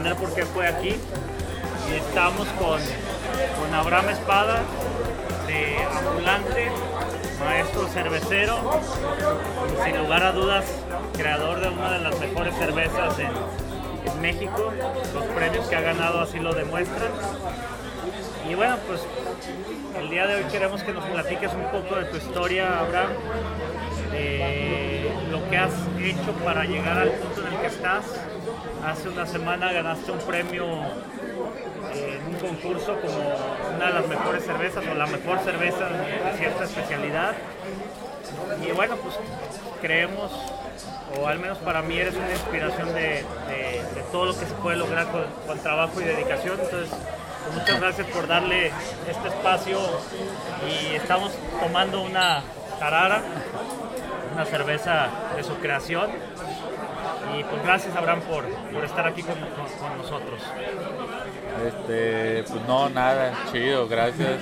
entender por qué fue aquí. Y estamos con, con Abraham Espada, de Ambulante, maestro cervecero, y sin lugar a dudas, creador de una de las mejores cervezas en, en México. Los premios que ha ganado así lo demuestran. Y bueno, pues el día de hoy queremos que nos platiques un poco de tu historia, Abraham, de lo que has hecho para llegar al punto en el que estás. Hace una semana ganaste un premio en un concurso como una de las mejores cervezas o la mejor cerveza de cierta especialidad. Y bueno, pues creemos, o al menos para mí eres una inspiración de, de- de todo lo que se puede lograr con, con trabajo y dedicación. Entonces, pues, muchas gracias por darle este espacio y estamos tomando una tarara, una cerveza de su creación. Y pues gracias Abraham por, por estar aquí con, con- nosotros. Este, pues no, nada, chido, gracias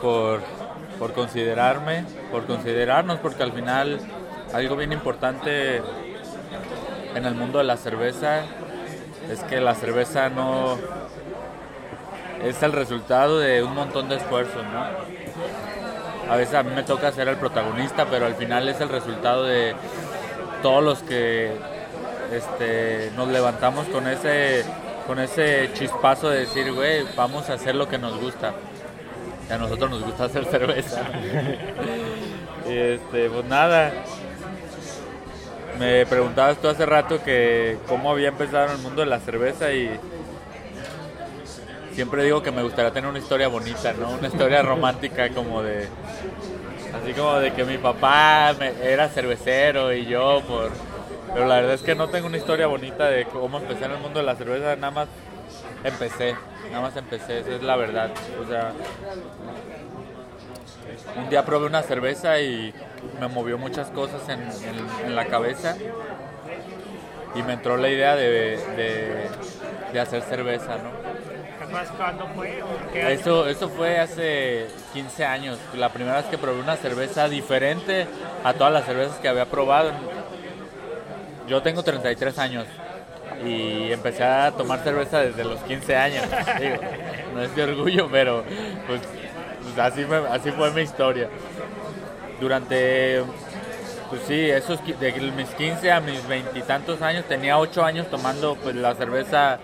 por, por considerarme, por considerarnos, porque al final algo bien importante en el mundo de la cerveza es que la cerveza no es el resultado de un montón de esfuerzos, ¿no? A veces a mí me toca ser el protagonista, pero al final es el resultado de todos los que este, nos levantamos con ese, con ese chispazo de decir, güey, vamos a hacer lo que nos gusta. A nosotros nos gusta hacer cerveza. y este, pues nada. Me preguntabas tú hace rato que cómo había empezado en el mundo de la cerveza y siempre digo que me gustaría tener una historia bonita, ¿no? Una historia romántica como de así como de que mi papá me- era cervecero y yo por pero la verdad es que no tengo una historia bonita de cómo empecé en el mundo de la cerveza, nada más empecé, nada más empecé, esa es la verdad. O sea, un día probé una cerveza y me movió muchas cosas en, la cabeza y me entró la idea de, de- de hacer cerveza, ¿no? ¿Te acuerdas cuándo fue? Eso, eso fue hace 15 años, la primera vez que probé una cerveza diferente a todas las cervezas que había probado. Yo tengo 33 años y empecé a tomar cerveza desde los 15 años. Digo, no es de orgullo, pero pues, pues así, me- así fue mi historia. Durante, pues sí, esos, de mis 15 a mis veintitantos años, tenía 8 años tomando pues la cerveza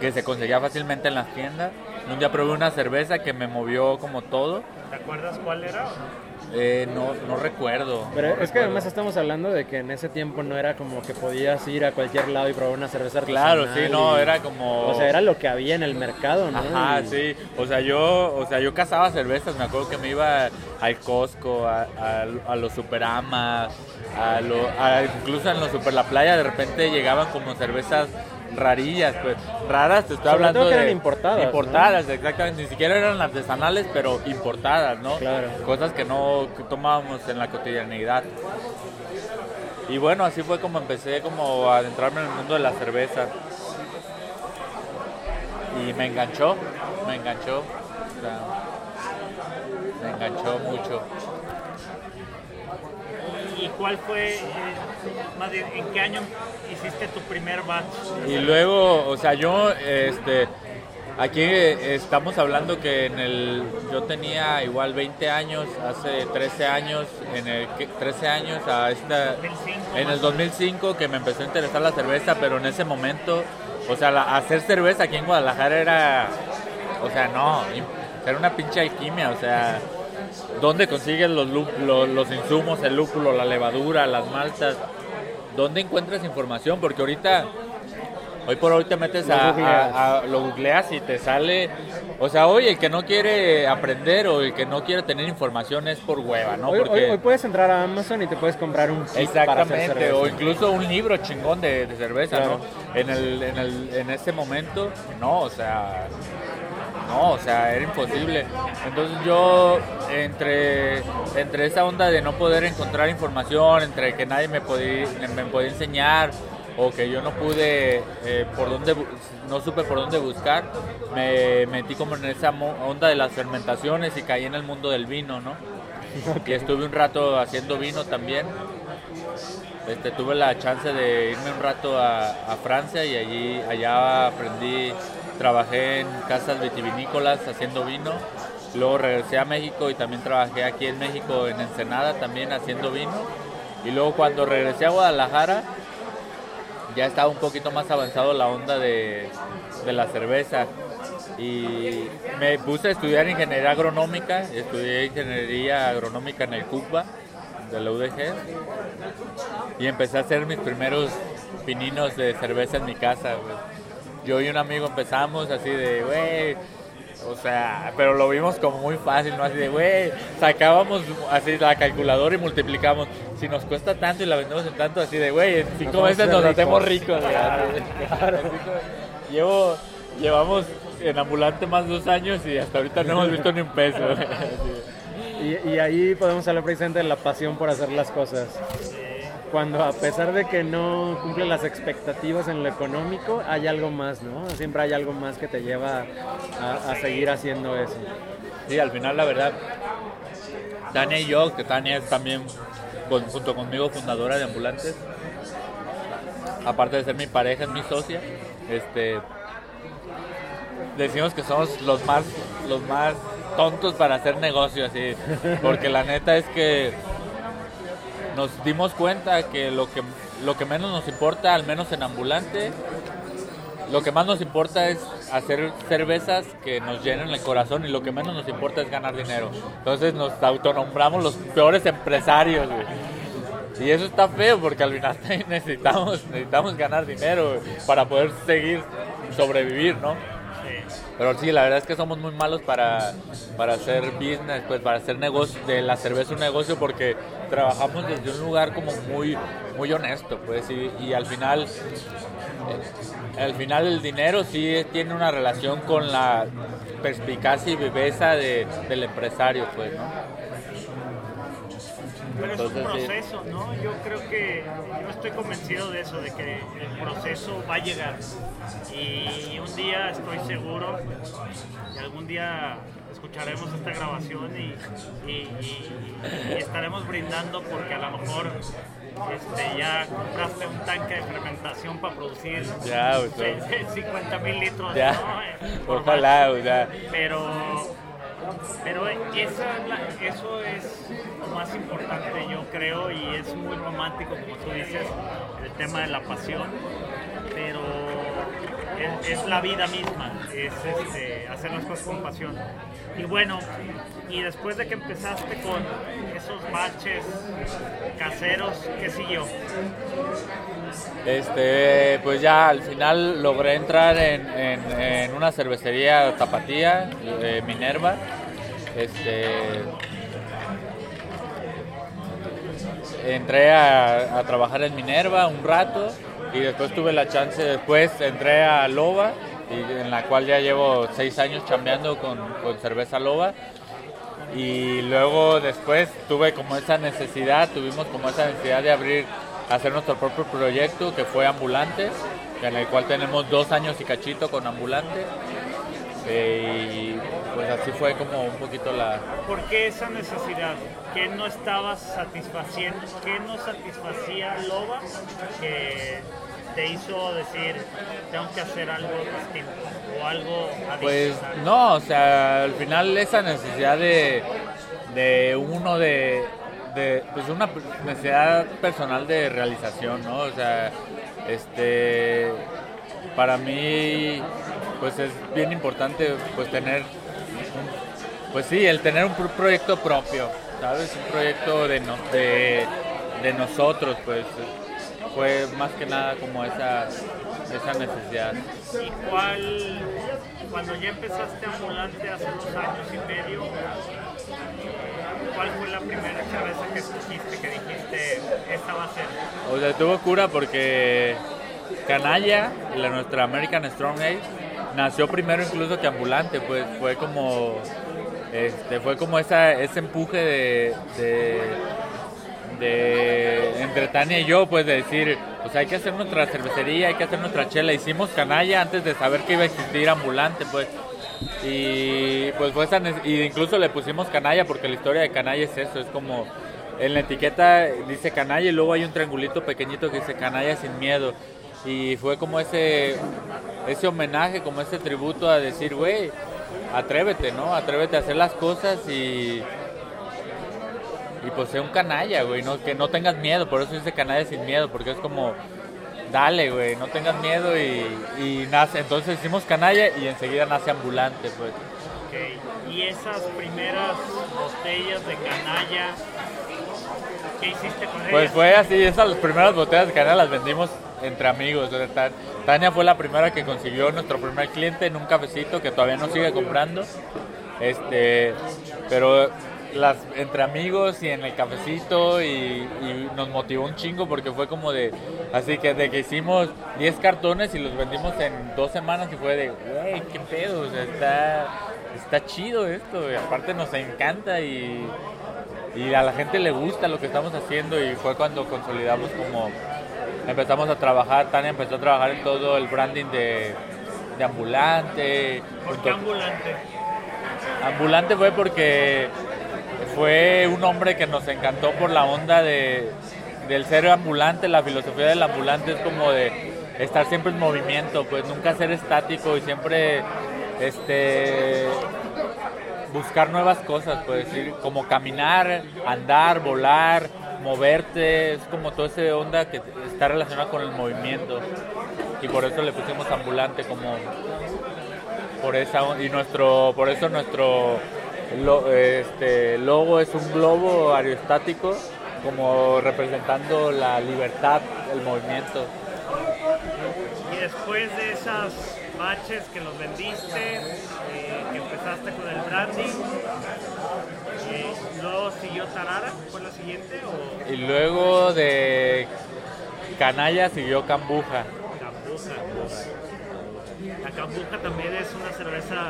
que se conseguía fácilmente en las tiendas. Un día probé una cerveza que me movió como todo. ¿Te acuerdas cuál era? Eh, no, no recuerdo. Pero no es que además estamos hablando de que en ese tiempo no era como que podías ir a cualquier lado y probar una cerveza Claro, sí, no, y- era como... O sea, era lo que había en el mercado, ¿no? Ajá, Y- sí. O sea, yo, o sea, yo cazaba cervezas. Me acuerdo que me iba al Costco, a, a- a los Superamas, a lo- a- incluso en los Super La Playa de repente llegaban como cervezas rarillas, pues raras, te estoy Sobre hablando todo que de eran importadas, ¿no? Importadas, exactamente. Ni siquiera eran artesanales, pero importadas, ¿no? Claro. Cosas que no tomábamos en la cotidianidad. Y bueno, así fue como empecé como a adentrarme en el mundo de la cerveza. Y me enganchó, me enganchó. o sea, me enganchó mucho. ¿Y cuál fue, eh, más bien, en qué año hiciste tu primer batch? Y luego, o sea, yo, este, aquí eh, estamos hablando que en el, yo tenía igual 20 años, hace 13 años, en el, que- 13 años a esta, 2005, en el más 2005 que me empezó a interesar la cerveza, pero en ese momento, o sea, la- hacer cerveza aquí en Guadalajara era, o sea, no, era una pinche alquimia, o sea, ¿dónde consigues los, los, los insumos, el lúpulo, la levadura, las maltas? ¿Dónde encuentras información? Porque ahorita, hoy por hoy te metes a, googleas. a- a- lo googleas y te sale, o sea, hoy el que no quiere aprender o el que no quiere tener información es por hueva, ¿no? Hoy, hoy- Porque hoy puedes entrar a Amazon y te puedes comprar un kit para hacer Exactamente, cerveza. o incluso un libro chingón de, de cerveza, Claro. ¿no? En, el, en, el, en ese momento, no, o sea, no, o sea, era imposible. Entonces yo, entre, entre esa onda de no poder encontrar información, entre que nadie me podía, me podía enseñar, o que yo no pude, eh, por dónde, no supe por dónde buscar, me metí como en esa onda de las fermentaciones y caí en el mundo del vino, ¿no? Y estuve un rato haciendo vino también. Este, tuve la chance de irme un rato a, a Francia y allí allá aprendí, trabajé en casas vitivinícolas haciendo vino. Luego regresé a México y también trabajé aquí en México en Ensenada también haciendo vino. Y luego cuando regresé a Guadalajara ya estaba un poquito más avanzado la onda de, de la cerveza. Y me puse a estudiar ingeniería agronómica, estudié ingeniería agronómica en el CUPA de la UDG y empecé a hacer mis primeros pininos de cerveza en mi casa. Yo y un amigo empezamos así de, güey, o sea, pero lo vimos como muy fácil, ¿no? Así de, güey, sacábamos así la calculadora y multiplicamos. Si nos cuesta tanto y la vendemos en tanto, así de, güey, en cinco hacer nos ricos". hacemos ricos. Claro, claro. Llevo, llevamos en ambulante más dos años y hasta ahorita no hemos visto ni un peso. Y, y ahí podemos hablar precisamente de la pasión por hacer las cosas. Cuando a pesar de que no cumple las expectativas en lo económico, hay algo más, ¿no? Siempre hay algo más que te lleva a, seguir haciendo eso. Sí, al final la verdad, Tania y yo, que Tania es también junto conmigo fundadora de Ambulantes, aparte de ser mi pareja, es mi socia, este, decimos que somos los más, los más tontos para hacer negocio así, porque la neta es que nos dimos cuenta que lo que lo que menos nos importa, al menos en ambulante, lo que más nos importa es hacer cervezas que nos llenen el corazón y lo que menos nos importa es ganar dinero. Entonces nos autonombramos los peores empresarios, güey. Y eso está feo porque al final necesitamos, necesitamos ganar dinero para poder seguir sobrevivir, ¿no? Pero sí, la verdad es que somos muy malos para, para hacer business, pues para hacer negocio, de la cerveza un negocio, porque trabajamos desde un lugar como muy, muy honesto, pues, y, al final, eh, al final el dinero sí tiene una relación con la perspicacia y viveza de, del empresario, pues, ¿no? Pero es un sí. proceso, ¿no? Yo creo que yo estoy convencido de eso, de que el proceso va a llegar. Y un día estoy seguro, y algún día escucharemos esta grabación y, y- y- y estaremos brindando porque a lo mejor este, ya compraste un tanque de fermentación para producir Ya, güey, se- 50 mil litros. Ya, ¿no? Por ojalá, o sea, pero pero esa eso es lo más importante yo creo y es muy romántico como tú dices el tema de la pasión pero es, la vida misma es este, hacer las cosas con pasión y bueno y después de que empezaste con esos baches caseros ¿qué siguió? Este, pues ya al final logré entrar en, una cervecería tapatía, eh, Minerva. Este, entré a trabajar en Minerva un rato y después tuve la chance, después entré a Loba, y en la cual ya llevo seis años chambeando con, con cerveza Loba. Y luego después tuve como esa necesidad, tuvimos como esa necesidad de abrir, hacer nuestro propio proyecto que fue Ambulante, en el cual tenemos dos años y cachito con Ambulante. Eh, y pues así fue como un poquito la... ¿Por qué esa necesidad? ¿Qué no estabas satisfaciendo? ¿Qué no satisfacía Loba que te hizo decir tengo que hacer algo distinto o algo Pues adicional? no, o sea, al final esa necesidad de, de uno de, de, pues una necesidad personal de realización, ¿no? O sea, este, para mí, pues es bien importante, pues tener, pues sí, el tener un pro- proyecto propio, ¿sabes? Un proyecto de, no- de, de nosotros, pues fue más que nada como esa, esa necesidad. ¿Y cuál, cuando ya empezaste ambulante hace dos años y medio, cuál fue la primera cerveza que escogiste que dijiste esta va a ser? O sea, tuvo cura porque Canalla, la, nuestra American Strong Ale, nació primero incluso que ambulante, pues fue como este, fue como esa, ese empuje de, de, entre Tania y yo, pues de decir, pues hay que hacer nuestra cervecería, hay que hacer nuestra chela. Hicimos canalla antes de saber que iba a existir ambulante, pues. Y pues fue esa y incluso le pusimos canalla porque la historia de canalla es eso, es como en la etiqueta dice canalla y luego hay un triangulito pequeñito que dice canalla sin miedo. Y fue como ese ese homenaje, como ese tributo a decir, güey, atrévete, ¿no? Atrévete a hacer las cosas y y pues sé un canalla, güey, no, que no tengas miedo, por eso dice canalla sin miedo, porque es como, dale, güey, no tengas miedo y, y nace, entonces hicimos canalla y enseguida nace ambulante, pues. Ok. Y esas primeras botellas de canalla, ¿qué hiciste con Pues ellas? fue así, esas primeras botellas de canalla las vendimos entre amigos, o sea, Ta- Tania fue la primera que consiguió nuestro primer cliente en un cafecito que todavía no sigue comprando, este, pero las entre amigos y en el cafecito y, y nos motivó un chingo porque fue como de, así que de que hicimos 10 cartones y los vendimos en dos semanas y fue de, güey, qué pedo, o sea, está, está chido esto, y aparte nos encanta y, y a la gente le gusta lo que estamos haciendo y fue cuando consolidamos como empezamos a trabajar, Tania empezó a trabajar en todo el branding de, de ambulante. ¿Por qué ambulante? Ambulante fue porque fue un hombre que nos encantó por la onda de, del ser ambulante, la filosofía del ambulante es como de estar siempre en movimiento, pues nunca ser estático y siempre este buscar nuevas cosas, pues como caminar, andar, volar, moverte, es como toda esa onda que está relacionada con el movimiento. Y por eso le pusimos ambulante como por esa y nuestro por eso nuestro lo- este, logo es un globo aerostático como representando la libertad, el movimiento. Y después de esas baches que los vendiste, eh, que empezaste con el branding, luego siguió Tarara, ¿fue la siguiente? ¿O Y luego de Canalla siguió Cambuja. Cambuja? La Cambuja también es una cerveza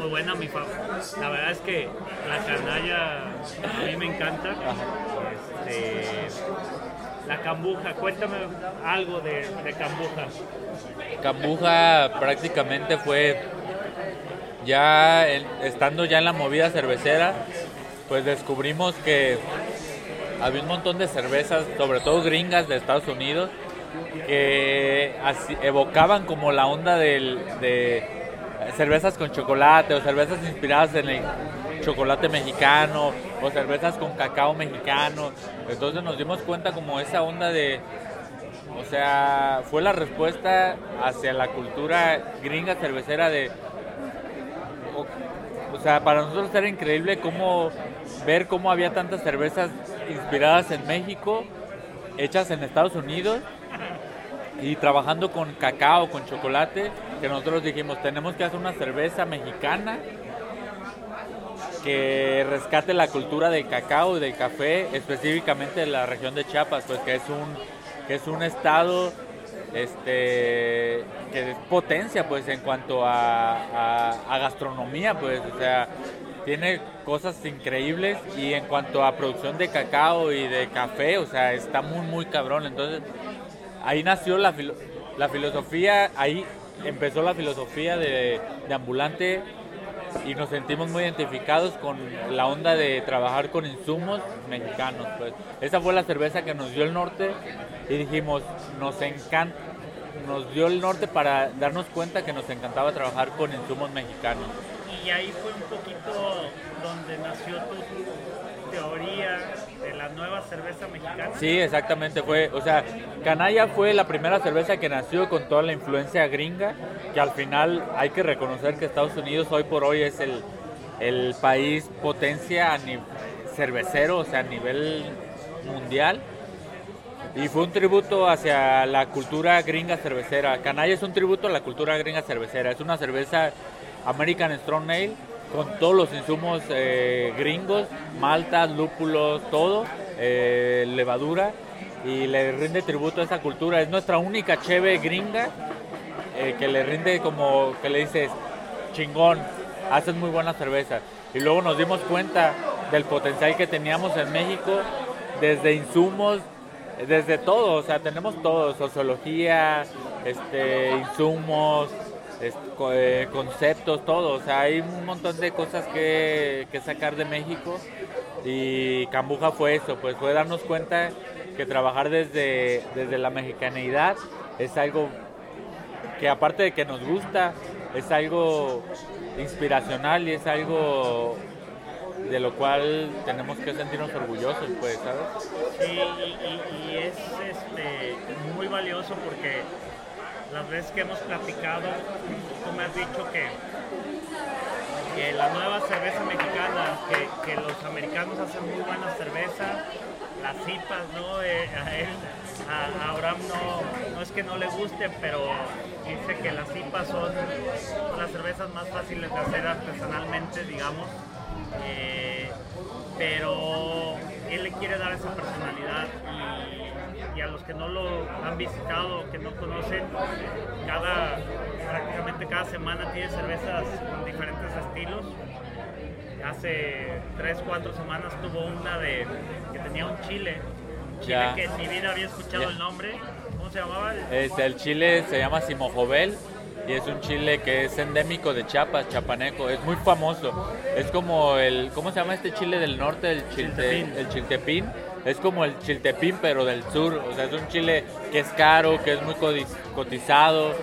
muy buena, mi fa- La verdad es que la canalla a mí me encanta. Este, la Cambuja, cuéntame algo de, de Cambuja. Cambuja prácticamente fue ya estando ya en la movida cervecera, pues descubrimos que había un montón de cervezas, sobre todo gringas de Estados Unidos, que evocaban como la onda de cervezas con chocolate o cervezas inspiradas en el chocolate mexicano o cervezas con cacao mexicano. Entonces nos dimos cuenta como esa onda de, o sea, fue la respuesta hacia la cultura gringa cervecera de... O, o sea, para nosotros era increíble cómo ver cómo había tantas cervezas inspiradas en México, hechas en Estados Unidos y trabajando con cacao, con chocolate, que nosotros dijimos, tenemos que hacer una cerveza mexicana que rescate la cultura del cacao y del café, específicamente de la región de Chiapas, pues que es un, que es un estado este que es potencia pues en cuanto a, gastronomía pues o sea tiene cosas increíbles y en cuanto a producción de cacao y de café o sea está muy muy cabrón entonces ahí nació la, filo- la filosofía ahí empezó la filosofía de, de ambulante y nos sentimos muy identificados con la onda de trabajar con insumos mexicanos. Pues. Esa fue la cerveza que nos dio el norte y dijimos, nos encanta, nos dio el norte para darnos cuenta que nos encantaba trabajar con insumos mexicanos. Y ahí fue un poquito donde nació tu teoría de la nueva cerveza mexicana. Sí, exactamente, fue, o sea, Canalla fue la primera cerveza que nació con toda la influencia gringa, que al final hay que reconocer que Estados Unidos hoy por hoy es el, el país potencia a cervecero, o sea, a nivel mundial. Y fue un tributo hacia la cultura gringa cervecera. Canalla es un tributo a la cultura gringa cervecera. Es una cerveza American Strong Ale con todos los insumos eh, gringos, maltas, lúpulos, todo, eh, levadura. Y le rinde tributo a esa cultura. Es nuestra única cheve gringa eh, que le rinde como que le dices, chingón, haces muy buena cerveza. Y luego nos dimos cuenta del potencial que teníamos en México desde insumos, desde todo, o sea, tenemos todo, sociología, este, insumos, eh, conceptos, todo, o sea, hay un montón de cosas que, que sacar de México y Cambuja fue eso, pues fue darnos cuenta que trabajar desde, desde la mexicanidad es algo que aparte de que nos gusta, es algo inspiracional y es algo de lo cual tenemos que sentirnos orgullosos, pues, ¿sabes? Sí, y, es este, muy valioso porque las veces que hemos platicado, tú me has dicho que, que la nueva cerveza mexicana, que, que los americanos hacen muy buena cerveza, las cipas, ¿no? Eh, a él, a, Abraham no, no es que no le gusten, pero dice que las cipas son las cervezas más fáciles de hacer artesanalmente, digamos. Eh, pero él le quiere dar esa personalidad y, y, a los que no lo han visitado, que no conocen, cada, prácticamente cada semana tiene cervezas con diferentes estilos hace 3, 4 semanas tuvo una de que tenía un chile, chile que en mi vida había escuchado el nombre. ¿Cómo se llamaba? Es, el chile se llama Simojovel y es un chile que es endémico de Chiapas, chapaneco, es muy famoso. Es como el, ¿cómo se llama este chile del norte? El, chiltepín. el chiltepín. Es como el chiltepín, pero del sur. O sea, es un chile que es caro, que es muy cotizado,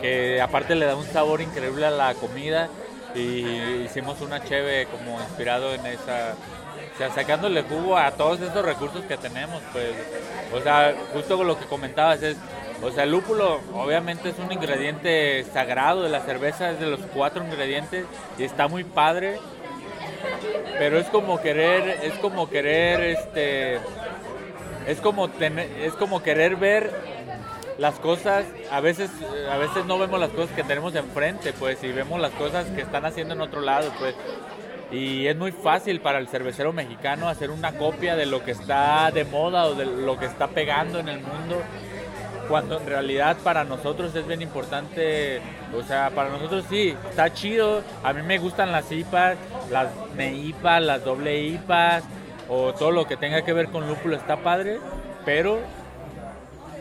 que aparte le da un sabor increíble a la comida. Y hicimos una cheve como inspirado en esa, o sea, sacándole jugo a todos esos recursos que tenemos, pues, o sea, justo con lo que comentabas es, o sea, el lúpulo obviamente es un ingrediente sagrado de la cerveza, es de los cuatro ingredientes y está muy padre, pero es como querer, es como querer, este, es como es como querer ver las cosas, a veces, a veces no vemos las cosas que tenemos enfrente, pues, y vemos las cosas que están haciendo en otro lado, pues. Y es muy fácil para el cervecero mexicano hacer una copia de lo que está de moda o de lo que está pegando en el mundo, cuando en realidad para nosotros es bien importante, o sea, para nosotros sí, está chido, a mí me gustan las IPAs, las NEIPAs, las doble IPAs, o todo lo que tenga que ver con lúpulo está padre, pero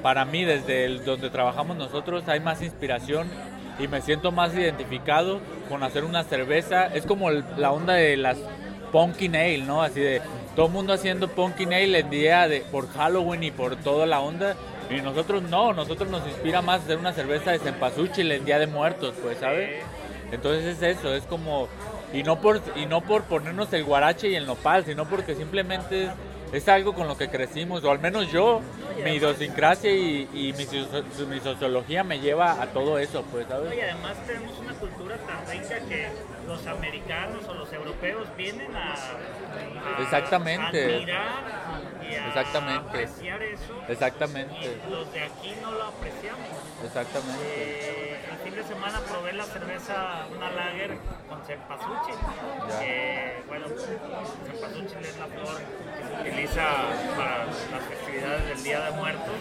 para mí desde el, donde trabajamos nosotros hay más inspiración y me siento más identificado con hacer una cerveza. Es como la onda de las pumpkin ale, ¿no? Así de todo el mundo haciendo pumpkin ale el día de por Halloween y por toda la onda. Y nosotros no, nosotros nos inspira más hacer una cerveza de cempasúchil el día de muertos, pues, ¿sabes? Entonces es eso, es como y no por y no por ponernos el guarache y el nopal, sino porque simplemente es algo con lo que crecimos, o al menos yo, mi idiosincrasia y, y mi, sociología me lleva a todo eso, pues, ¿sabes? Y además tenemos una cultura tan rica que los americanos o los europeos vienen a, Exactamente. admirar y a Exactamente. apreciar eso. Exactamente. Y los de aquí no lo apreciamos. Exactamente. Eh, el fin de semana probé la cerveza, una lager con cempasúchil. Que, bueno, cempasúchil es la flor utiliza para las festividades del Día de Muertos.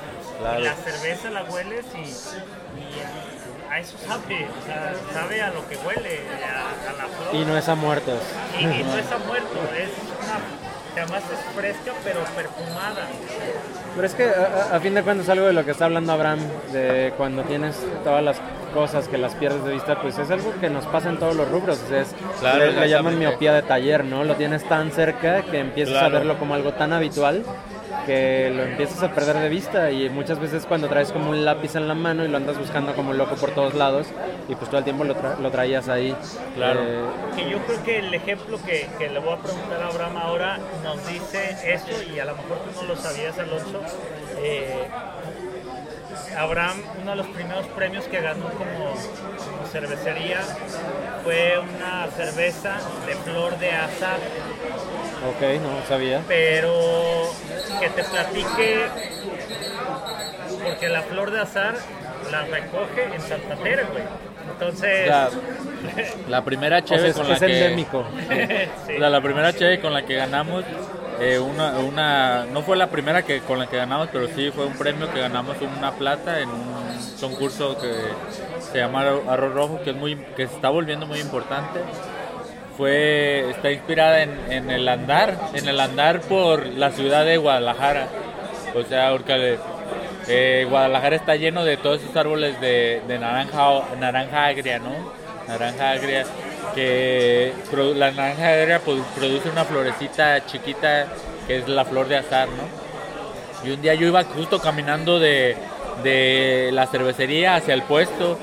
Y la cerveza la hueles y, a eso sabe, o sea, sabe a lo que huele, a, la flor. Y no es a muertos. Y, y no es a muertos, es una además es fresca pero perfumada. Pero es que a, fin de cuentas algo de lo que está hablando Abraham, de cuando tienes todas las cosas que las pierdes de vista, pues es algo que nos pasa en todos los rubros. es, claro, le, llaman miopía de taller, ¿no? Lo tienes tan cerca que empiezas a verlo como algo tan habitual que lo empiezas a perder de vista y muchas veces cuando traes como un lápiz en la mano y lo andas buscando como loco por todos lados y pues todo el tiempo lo, lo traías ahí. Claro. Eh, que yo creo que el ejemplo que, que, le voy a preguntar a Abraham ahora nos dice eso y a lo mejor tú no lo sabías, Alonso. Eh, Abraham, uno de los primeros premios que ganó como, como, cervecería fue una cerveza de flor de azar. Ok, no sabía. Pero que te platique, porque la flor de azar la recoge en Santa Tere, güey. Entonces. La, primera cheve con la que. la, primera cheve con la que ganamos. Eh, una, una, no fue la primera que con la que ganamos, pero sí fue un premio que ganamos una plata en un concurso que se llama Arroz Rojo, que es muy, que se está volviendo muy importante fue, está inspirada en, en el andar, en el andar por la ciudad de Guadalajara. O sea, porque eh, Guadalajara está lleno de todos esos árboles de, de naranja, naranja agria, ¿no? Naranja agria, que la naranja produ- produce una florecita chiquita que es la flor de azar, ¿no? Y un día yo iba justo caminando de, de la cervecería hacia el puesto,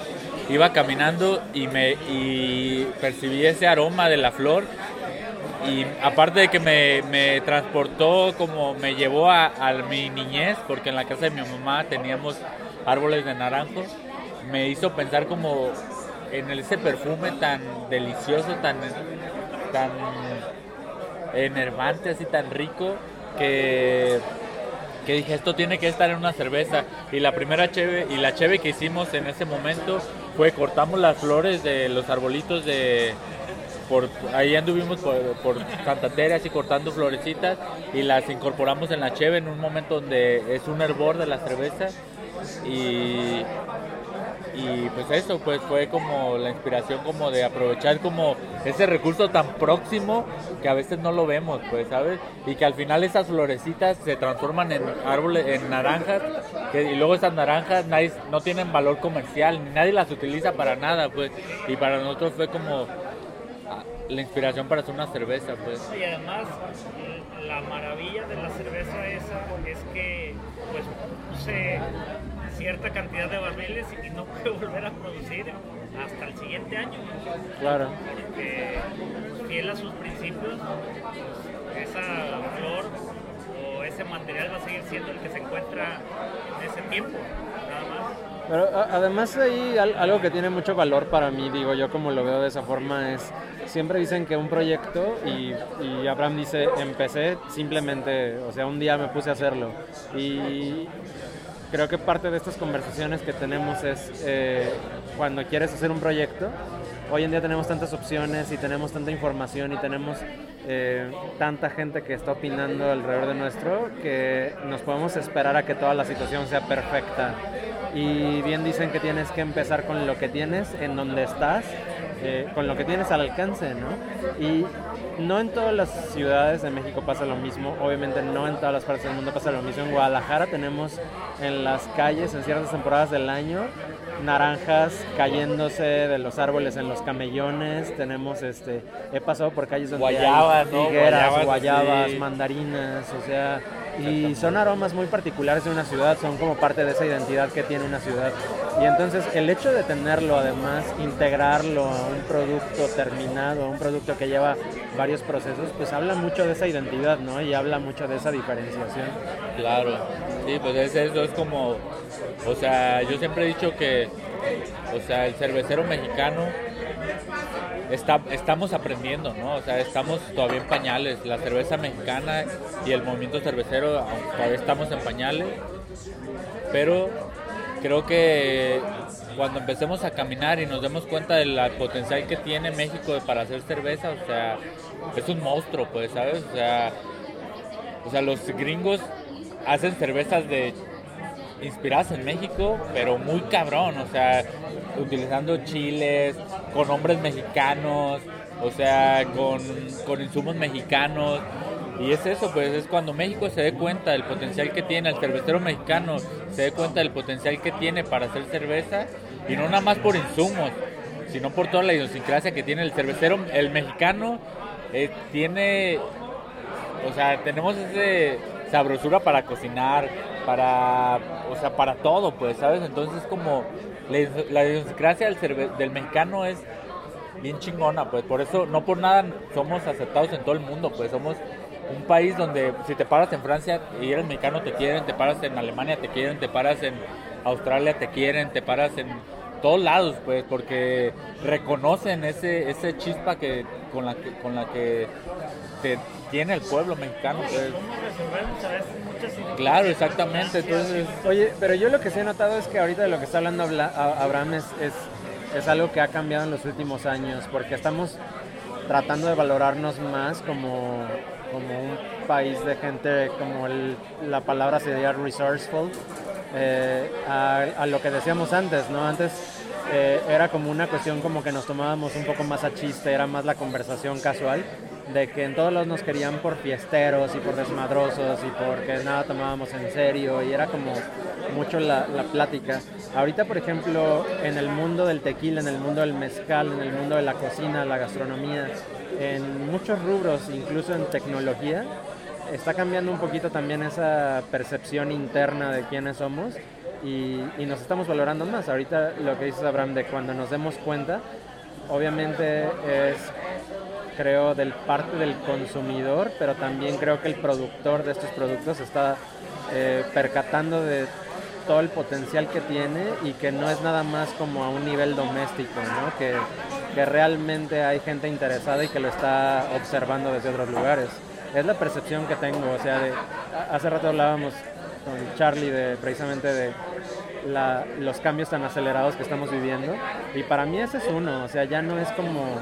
iba caminando y, me, y percibí ese aroma de la flor y aparte de que me, me transportó, como me llevó a, a mi niñez, porque en la casa de mi mamá teníamos árboles de naranjos, me hizo pensar como en ese perfume tan delicioso, tan, tan enervante, así tan rico, que, que dije, esto tiene que estar en una cerveza. Y la primera cheve, y la cheve que hicimos en ese momento fue cortamos las flores de los arbolitos de, por ahí anduvimos por, por Santa Tere así cortando florecitas y las incorporamos en la cheve en un momento donde es un hervor de la cerveza y y pues eso pues fue como la inspiración como de aprovechar como ese recurso tan próximo que a veces no lo vemos pues sabes y que al final esas florecitas se transforman en árboles en naranjas y luego esas naranjas nadie, no tienen valor comercial ni nadie las utiliza para nada pues. Y para nosotros fue como ah, la inspiración para hacer una cerveza pues. Y además, la maravilla de la cerveza esa es que, pues, puse cierta cantidad de barriles y no puede volver a producir hasta el siguiente año. Claro. Porque, fiel a sus principios, pues, esa flor o ese material va a seguir siendo el que se encuentra en ese tiempo, nada más. Pero además ahí al- algo que tiene mucho valor para mí, digo yo como lo veo de esa forma, es siempre dicen que un proyecto y, y Abraham dice, empecé simplemente, o sea, un día me puse a hacerlo. Y creo que parte de estas conversaciones que tenemos es eh, cuando quieres hacer un proyecto, hoy en día tenemos tantas opciones y tenemos tanta información y tenemos eh, tanta gente que está opinando alrededor de nuestro que nos podemos esperar a que toda la situación sea perfecta. Y bien dicen que tienes que empezar con lo que tienes, en donde estás, eh, con lo que tienes al alcance, ¿no? Y no en todas las ciudades de México pasa lo mismo, obviamente no en todas las partes del mundo pasa lo mismo. En Guadalajara tenemos en las calles, en ciertas temporadas del año, naranjas cayéndose de los árboles en los camellones, tenemos este, he pasado por calles donde Guayabas, hay ¿no? higueras, Guayabas, guayabas, sí. mandarinas, o sea, y son aromas muy particulares de una ciudad, son como parte de esa identidad que tiene una ciudad. Y entonces el hecho de tenerlo, además, integrarlo a un producto terminado, a un producto que lleva varios procesos, pues habla mucho de esa identidad, ¿no? Y habla mucho de esa diferenciación. Claro, sí, pues es, eso es como, o sea, yo siempre he dicho que, o sea, el cervecero mexicano está, estamos aprendiendo, ¿no? O sea, estamos todavía en pañales, la cerveza mexicana y el movimiento cervecero todavía estamos en pañales, pero creo que cuando empecemos a caminar y nos demos cuenta del potencial que tiene México para hacer cerveza, o sea, es un monstruo, pues, ¿sabes? O sea, o sea, los gringos hacen cervezas de inspiradas en México, pero muy cabrón, o sea, utilizando chiles, con hombres mexicanos, o sea, con, con insumos mexicanos. Y es eso, pues es cuando México se dé cuenta del potencial que tiene, el cervecero mexicano se dé cuenta del potencial que tiene para hacer cerveza, y no nada más por insumos, sino por toda la idiosincrasia que tiene el cervecero, el mexicano eh, tiene o sea, tenemos ese sabrosura para cocinar, para, o sea, para todo, pues, ¿sabes? Entonces como la, la idiosincrasia del, cerve- del mexicano es bien chingona, pues, por eso, no por nada somos aceptados en todo el mundo, pues, somos un país donde si te paras en Francia y eres mexicano te quieren, te paras en Alemania te quieren, te paras en Australia te quieren, te paras en todos lados, pues, porque reconocen ese, ese chispa que con la que, con la que te tiene el pueblo mexicano, pues. ¿Cómo resolvemos a veces muchas Claro, exactamente, entonces, Oye, pero yo lo que sí he notado es que ahorita de lo que está hablando Abraham es, es, es algo que ha cambiado en los últimos años, porque estamos tratando de valorarnos más como, como un país de gente, como el- la palabra sería resourceful, eh, a, lo que decíamos antes, ¿no? Antes eh, era como una cuestión como que nos tomábamos un poco más a chiste, era más la conversación casual, de que en todos lados nos querían por fiesteros y por desmadrosos y porque nada tomábamos en serio y era como mucho la, la plática. Ahorita, por ejemplo, en el mundo del tequila, en el mundo del mezcal, en el mundo de la cocina, la gastronomía, en muchos rubros, incluso en tecnología, está cambiando un poquito también esa percepción interna de quiénes somos y, y nos estamos valorando más. Ahorita lo que dices, Abraham, de cuando nos demos cuenta, obviamente es creo del parte del consumidor, pero también creo que el productor de estos productos está eh, percatando de todo el potencial que tiene y que no es nada más como a un nivel doméstico, ¿no? que, que realmente hay gente interesada y que lo está observando desde otros lugares. Es la percepción que tengo, o sea, de, hace rato hablábamos con Charlie de precisamente de la, los cambios tan acelerados que estamos viviendo y para mí ese es uno, o sea, ya no es como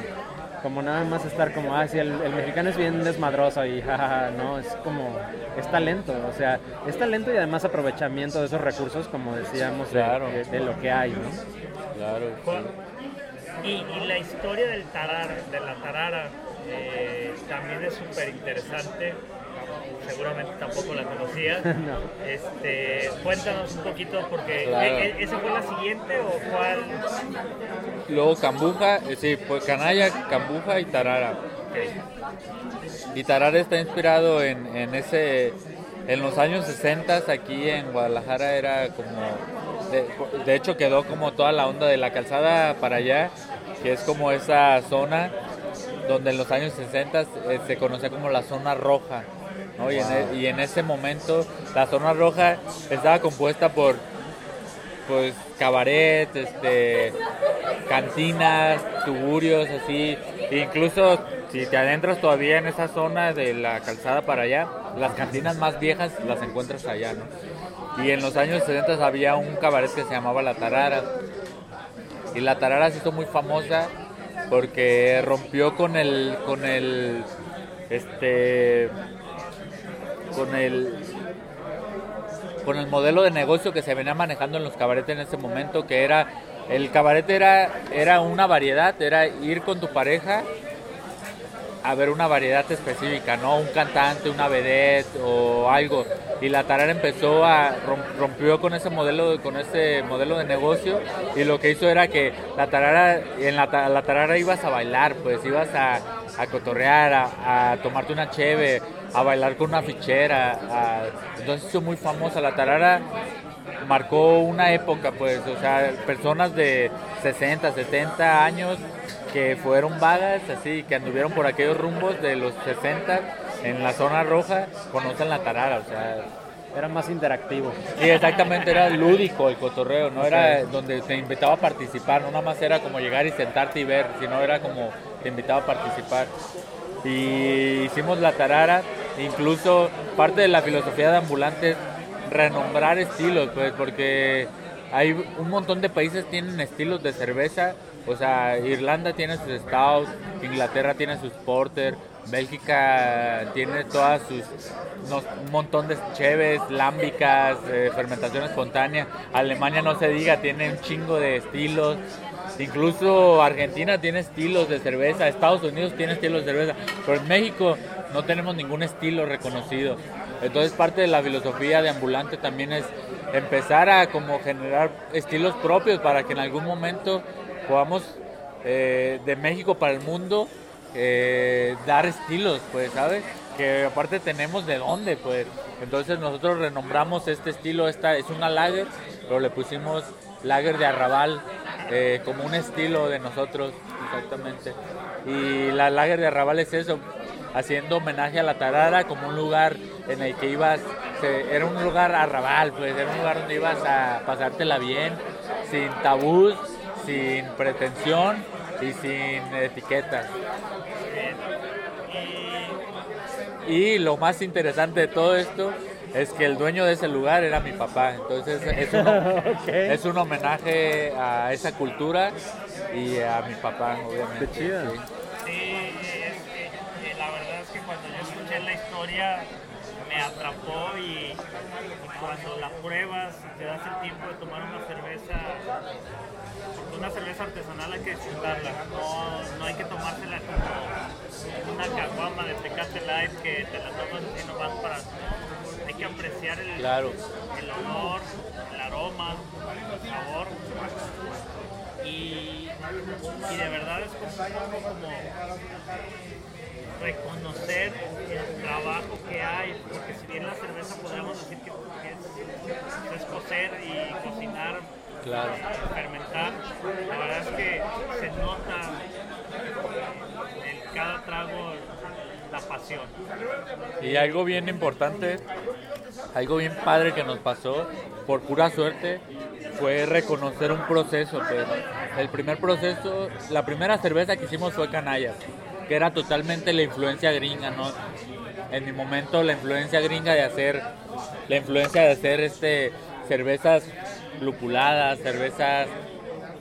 como nada más estar como, ah, sí, el, el mexicano es bien desmadroso y jajaja, no, es como, es talento, o sea, es talento y además aprovechamiento de esos recursos, como decíamos, de- Claro. de, de lo que hay, ¿no? Claro. Y, y la historia del tarar, de la tarara, eh, también es súper interesante. Seguramente tampoco la conocías. No. Este, cuéntanos un poquito, porque Claro. ¿e- e- ¿esa fue la siguiente o cuál? Luego Cambuja, eh, sí, pues Canalla, Cambuja y Tarara. Y Tarara está inspirado en, en ese, en los años 60 aquí en Guadalajara era como, de, de hecho quedó como toda la onda de la calzada para allá, que es como esa zona donde en los años 60 eh, se conocía como la zona roja. ¿No? Y, en, e- y en ese momento la zona roja estaba compuesta por pues cabaret, este, cantinas, tuburios, así. E incluso si te adentras todavía en esa zona de la calzada para allá, las cantinas más viejas las encuentras allá, ¿no? Y en los años 60 había un cabaret que se llamaba La Tarara. Y La Tarara se hizo muy famosa porque rompió con el, con el, este, con el, con el modelo de negocio que se venía manejando en los cabaretes en ese momento, que era, el cabaret era, era una variedad, era ir con tu pareja a ver una variedad específica, ¿no? Un cantante, una vedette o algo. Y la tarara empezó a rom- rompió con ese modelo, con ese modelo de negocio y lo que hizo era que la tarara, en la tarara ibas a bailar, pues ibas a, a cotorrear, a, a tomarte una cheve, a bailar con una fichera. a- entonces hizo muy famosa la tarara marcó una época, pues, o sea, personas de 60, 70 años que fueron vagas, así, que anduvieron por aquellos rumbos de los 60 en la zona roja, conocen la tarara, o sea, Era más interactivo. sí, exactamente, era lúdico el cotorreo, no era donde te invitaba a participar, no nada más era como llegar y sentarte y ver, sino era como te invitaba a participar. Y hicimos la tarara, incluso parte de la filosofía de ambulantes, renombrar estilos, pues, porque hay un montón de países tienen estilos de cerveza, o sea, Irlanda tiene sus stouts, Inglaterra tiene sus porter, Bélgica tiene todas sus un montón de cheves, lámbicas, eh, fermentación espontánea, Alemania no se diga, tiene un chingo de estilos. Incluso Argentina tiene estilos de cerveza, Estados Unidos tiene estilos de cerveza, pero en México no tenemos ningún estilo reconocido. Entonces parte de la filosofía de ambulante también es empezar a como generar estilos propios para que en algún momento podamos eh, de México para el mundo eh, dar estilos, pues, ¿sabes? Que aparte tenemos de dónde, pues. Entonces nosotros renombramos este estilo, esta es una lager, pero le pusimos lager de arrabal eh, como un estilo de nosotros, exactamente. Y la lager de arrabal es eso, haciendo homenaje a la tarara como un lugar en el que ibas, se- era un lugar arrabal, pues era un lugar donde ibas a pasártela bien, sin tabús, sin pretensión y sin etiquetas. Y lo más interesante de todo esto es que el dueño de ese lugar era mi papá. Entonces es un, es un homenaje a esa cultura y a mi papá, obviamente. Qué chido. sí. Sí, es que, eh, la verdad es que cuando yo escuché la historia me atrapó y, y cuando la pruebas, te das el tiempo de tomar una cerveza, porque una cerveza artesanal hay que disfrutarla, no, no hay que tomársela como una caguama de Tecate Light que te la tomas así nomás para... Que apreciar el, Claro. el olor, el aroma, el sabor. Y, y de verdad es como, como reconocer el trabajo que hay, porque si bien la cerveza podríamos decir que es, es cocer y cocinar, Claro. fermentar, la verdad es que se nota en cada trago la pasión. Y algo bien importante, algo bien padre que nos pasó, por pura suerte, fue reconocer un proceso. Pues. El primer proceso, la primera cerveza que hicimos fue Canalla, que era totalmente la influencia gringa, ¿no? En mi momento la influencia gringa de hacer, la influencia de hacer este cervezas lupuladas, cervezas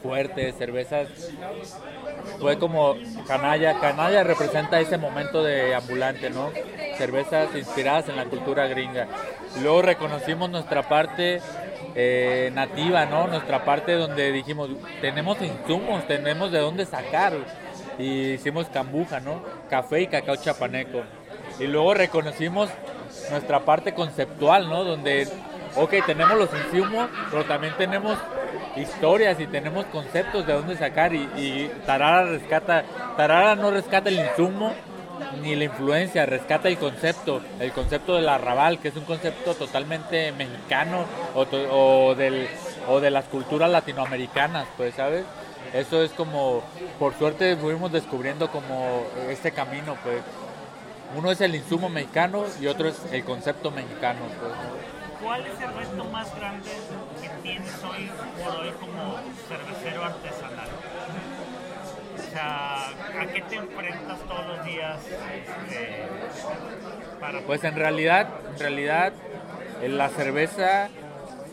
fuertes, cervezas fue como canalla. Canalla representa ese momento de ambulante, ¿no? Cervezas inspiradas en la cultura gringa. Luego reconocimos nuestra parte eh, nativa, ¿no? Nuestra parte donde dijimos, tenemos insumos, tenemos de dónde sacar. Y hicimos cambuja, ¿no? Café y cacao chapaneco. Y luego reconocimos nuestra parte conceptual, ¿no? Donde, ok, tenemos los insumos, pero también tenemos historias y tenemos conceptos de dónde sacar y, Tarara rescata, Tarara no rescata el insumo ni la influencia, rescata el concepto, el concepto del arrabal, que es un concepto totalmente mexicano o del, o de las culturas latinoamericanas, pues, ¿sabes? Eso es como, por suerte fuimos descubriendo como este camino, pues. Uno es el insumo mexicano y otro es el concepto mexicano, pues. ¿Cuál es el reto más grande hoy por hoy como cervecero artesanal? O sea, ¿a qué te enfrentas todos los días este, para Pues en realidad, en realidad la cerveza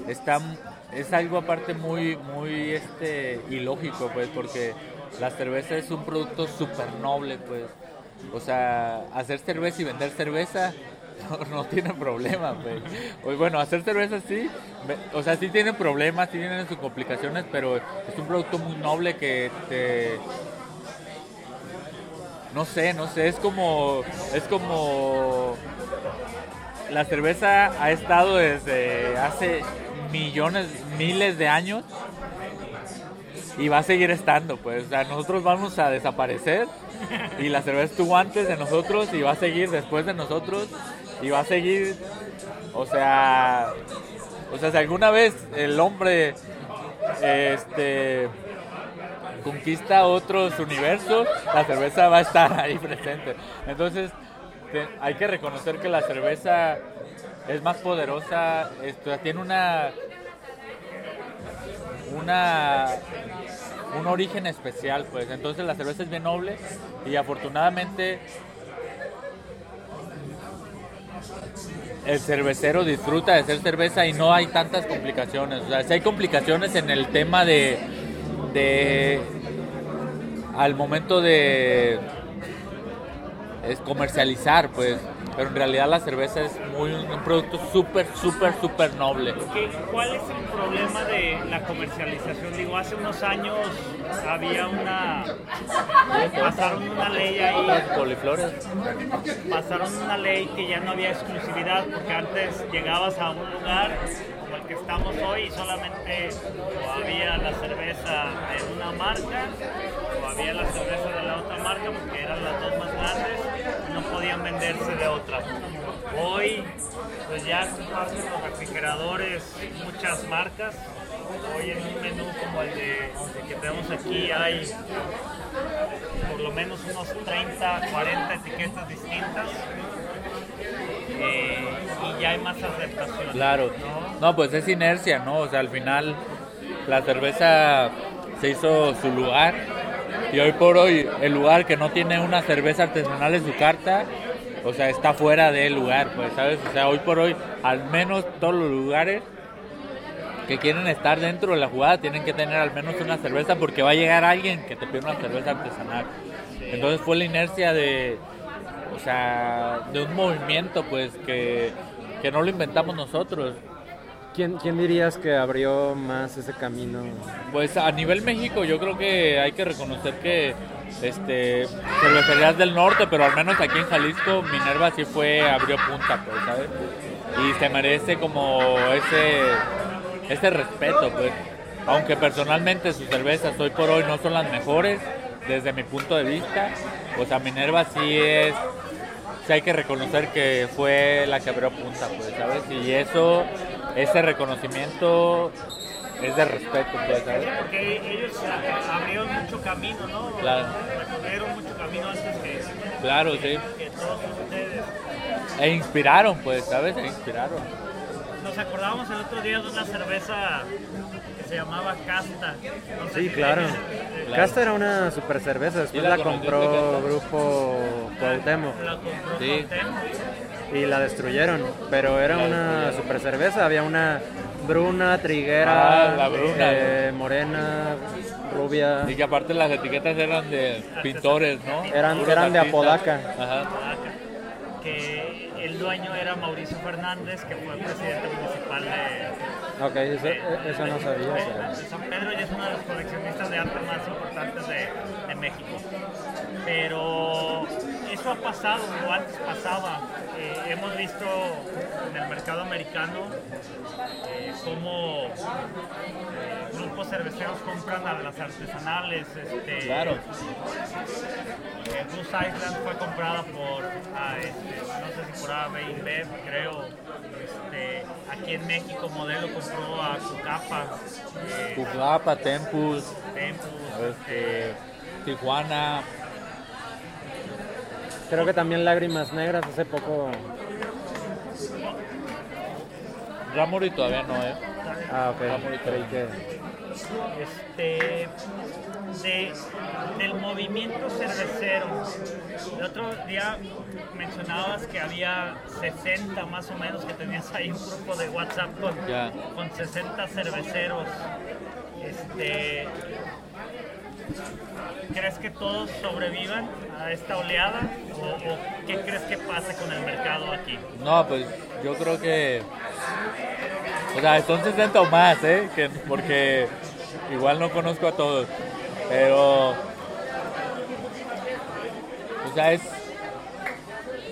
está es algo aparte muy muy este ilógico pues porque la cerveza es un producto súper noble pues o sea hacer cerveza y vender cerveza no, no tiene problema pues. Bueno hacer cerveza sí o sea sí tiene problemas sí tienen sus complicaciones pero es un producto muy noble que te no sé, no sé, es como, es como la cerveza ha estado desde hace millones, miles de años y va a seguir estando, pues, o sea, nosotros vamos a desaparecer y la cerveza estuvo antes de nosotros y va a seguir después de nosotros y va a seguir, o sea, o sea, si alguna vez el hombre, este, conquista otros universos, la cerveza va a estar ahí presente. Entonces, hay que reconocer que la cerveza es más poderosa, esto, tiene una una un origen especial, pues. Entonces la cerveza es bien noble y afortunadamente el cervecero disfruta de hacer cerveza y no hay tantas complicaciones. O sea, sí hay complicaciones en el tema de, de al momento de es comercializar, pues. Pero en realidad la cerveza es muy un producto súper, súper, súper noble. ¿Qué- ¿Cuál es el problema de la comercialización? Digo, hace unos años había una... Pasaron una ley ahí Las coliflores. pasaron una ley que ya no había exclusividad porque antes llegabas a un lugar como el que estamos hoy y solamente o había la cerveza de una marca o había la cerveza de la otra marca porque eran las dos más grandes podían venderse de otra. Hoy pues ya comparten los refrigeradores muchas marcas. Hoy en un menú como el de el que tenemos aquí hay por lo menos unos 30, 40 etiquetas distintas eh, y ya hay más aceptación. Claro. ¿no? No, pues es inercia, ¿no? O sea, al final la cerveza se hizo su lugar y hoy por hoy el lugar que no tiene una cerveza artesanal en su carta, o sea, está fuera del lugar, pues, ¿sabes? O sea, hoy por hoy al menos todos los lugares que quieren estar dentro de la jugada tienen que tener al menos una cerveza porque va a llegar alguien que te pide una cerveza artesanal. Entonces fue la inercia de, o sea, de un movimiento pues que que no lo inventamos nosotros. ¿Quién, ¿Quién dirías que abrió más ese camino? Pues a nivel México yo creo que hay que reconocer que este cervecerías del norte, pero al menos aquí en Jalisco Minerva sí fue abrió punta, pues, ¿sabes? Y se merece como ese ese respeto, pues. Aunque personalmente sus cervezas hoy por hoy no son las mejores desde mi punto de vista, pues a Minerva sí es sí hay que reconocer que fue la que abrió punta, pues, ¿sabes? Y eso ese reconocimiento es de respeto, pues, ¿sabes? Porque ellos abrieron mucho camino, ¿no? Claro. Recorrieron mucho camino antes que, Claro, sí. que todos ustedes. E inspiraron, pues, ¿sabes? E inspiraron. Nos acordábamos el otro día de una cerveza que se llamaba Casta. No sé Sí, si claro. Casta era una super cerveza, después la la compró Casta? Grupo Cuauhtémoc La compró Sí. Cuauhtémoc. y la destruyeron, pero era La una super cerveza, había una bruna, triguera, Ah, la bruna. eh, morena, rubia, Y que aparte las etiquetas eran de pintores, ¿no? Eran- Puros eran de. Apodaca. Ajá. Que el dueño era Mauricio Fernández, que fue presidente municipal de, ok, eso, eso no sabía. de San Pedro y es uno de los coleccionistas de arte más importantes de, de México. Pero eso ha pasado, o antes pasaba. Eh, hemos visto en el mercado americano eh, cómo eh, grupos cerveceros compran a las artesanales. Este, Claro. eh, Goose Island fue comprada por, ah, este, no sé si por AB creo. Este, aquí en México Modelo compró a Cucapa, eh, Cucapa, Tempus, Tempus, este, Tijuana. Creo que también Lágrimas Negras hace poco... Ramuri todavía no, ¿eh? Ah, ok, Vamos, creí que... este, de- del movimiento cervecero. El otro día mencionabas que había 60 más o menos, que tenías ahí un grupo de WhatsApp con, con 60 cerveceros. Este, ¿Crees que todos sobrevivan a esta oleada? ¿O, qué crees que pase con el mercado aquí? No, pues yo creo que. O sea, son 60 o más, ¿eh? Que, porque igual no conozco a todos. Pero. O sea, es.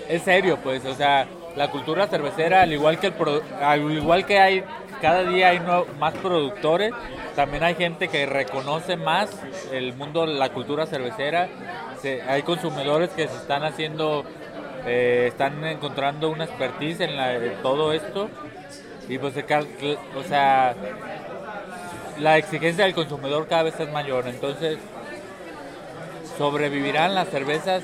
Es serio, pues. O sea, la cultura cervecera, al igual que, el produ- al igual que hay. Cada día hay más productores. También hay gente que reconoce más el mundo, la cultura cervecera. Se- hay consumidores que se están haciendo eh, están encontrando una expertise en, la- todo esto y pues o sea la exigencia del consumidor cada vez es mayor entonces sobrevivirán las cervezas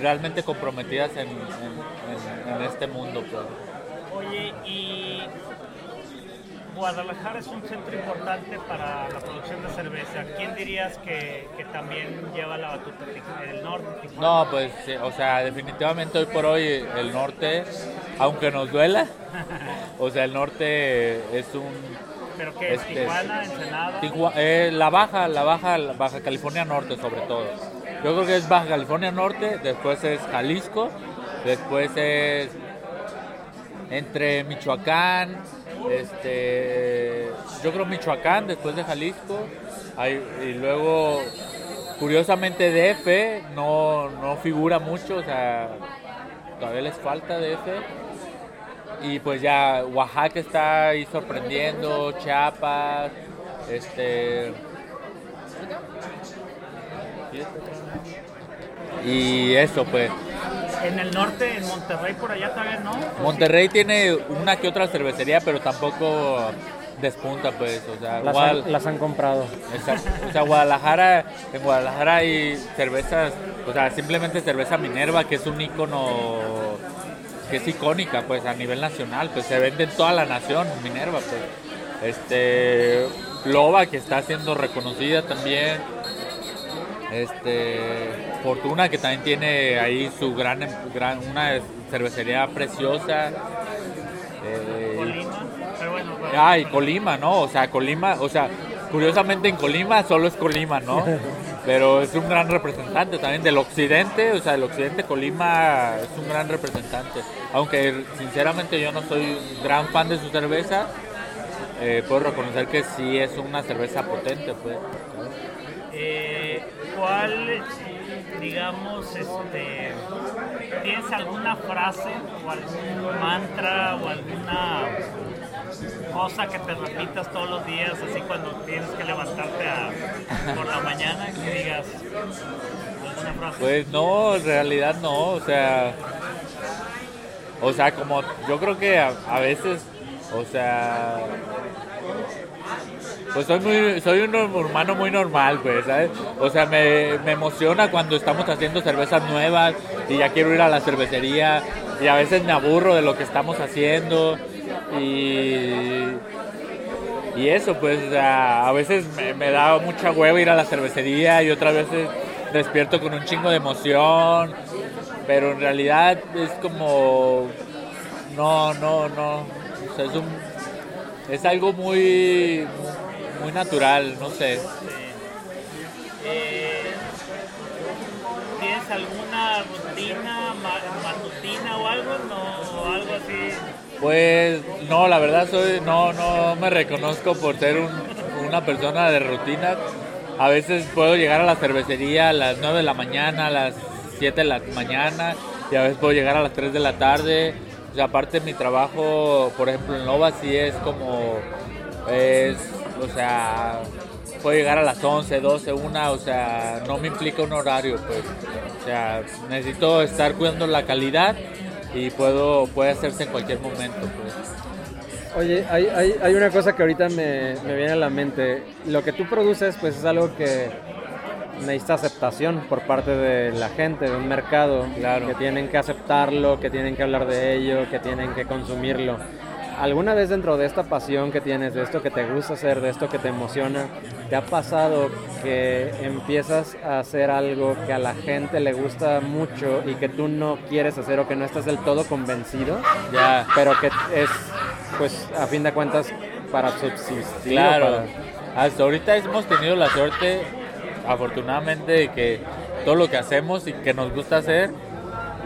realmente comprometidas en- en este mundo pues. Oye, y Guadalajara es un centro importante para la producción de cerveza. ¿Quién dirías que, que también lleva la batuta? ¿El norte? Tijuana? no pues o sea definitivamente hoy por hoy el norte aunque nos duela o sea el norte es un ¿Pero qué es? este, ¿Tijuana, Ensenada? Tijua- eh, la baja, la baja, la baja California Norte sobre todo. Yo creo que es Baja California Norte, después es Jalisco, después es entre Michoacán, este, yo creo Michoacán, después de Jalisco, hay- y luego curiosamente DF no, no figura mucho, o sea, todavía les falta DF. Y pues ya Oaxaca está ahí sorprendiendo, Chiapas, este... Y eso pues. En el norte, en Monterrey, por allá todavía no. Monterrey tiene una que otra cervecería, pero tampoco despunta pues. O sea, Las han, las han comprado. Exacto. O sea, Guadalajara, en Guadalajara hay cervezas, o sea, simplemente cerveza Minerva, que es un ícono, que es icónica, pues, a nivel nacional, pues, se vende en toda la nación, Minerva, pues. Este, Loba, que está siendo reconocida también. Este, Fortuna, que también tiene ahí su gran, gran una cervecería preciosa. Eh, Colima. Pero bueno, bueno, Ah, y Colima, ¿no? O sea, Colima, o sea, curiosamente en Colima solo es Colima, ¿no? Pero es un gran representante también del occidente, o sea, del occidente Colima es un gran representante. Aunque sinceramente yo no soy un gran fan de su cerveza, eh, puedo reconocer que sí es una cerveza potente, pues. Eh, ¿Cuál, digamos, este, tienes alguna frase o algún mantra o alguna cosa que te repitas todos los días, así cuando tienes que levantarte por la mañana, que digas alguna frase? Pues no, en realidad no, o sea, o sea, como yo creo que a veces, o sea, pues soy muy, soy un hermano muy normal, pues, ¿sabes? O sea, me, me, emociona cuando estamos haciendo cervezas nuevas y ya quiero ir a la cervecería y a veces me aburro de lo que estamos haciendo y, y eso, pues, a veces me, da mucha hueva ir a la cervecería y otras veces despierto con un chingo de emoción, pero en realidad es como, no, no, no, es un, es algo muy muy natural, no sé. Eh, ¿Tienes alguna rutina matutina o algo? No, algo así. Pues no, la verdad soy no no me reconozco por ser una persona de rutina. A veces puedo llegar a la cervecería a las 9 de la mañana, a las 7 de la mañana y a veces puedo llegar a las 3 de la tarde. O sea, aparte mi trabajo, por ejemplo, en Nova sí es como es o sea, puedo llegar a las 11, 12, 1, o sea, no me implica un horario, pues. O sea, necesito estar cuidando la calidad y puedo puede hacerse en cualquier momento, pues. Oye, hay, hay, hay una cosa que ahorita me, me, viene a la mente. Lo que tú produces, pues es algo que necesita aceptación por parte de la gente, de un mercado, claro. que tienen que aceptarlo, que tienen que hablar de ello, que tienen que consumirlo. ¿Alguna vez dentro de esta pasión que tienes, de esto que te gusta hacer, de esto que te emociona, te ha pasado que empiezas a hacer algo que a la gente le gusta mucho y que tú no quieres hacer o que no estás del todo convencido? Ya. Pero que es, pues, a fin de cuentas, para subsistir. Claro. Hasta ahorita hemos tenido la suerte, afortunadamente, de que todo lo que hacemos y que nos gusta hacer,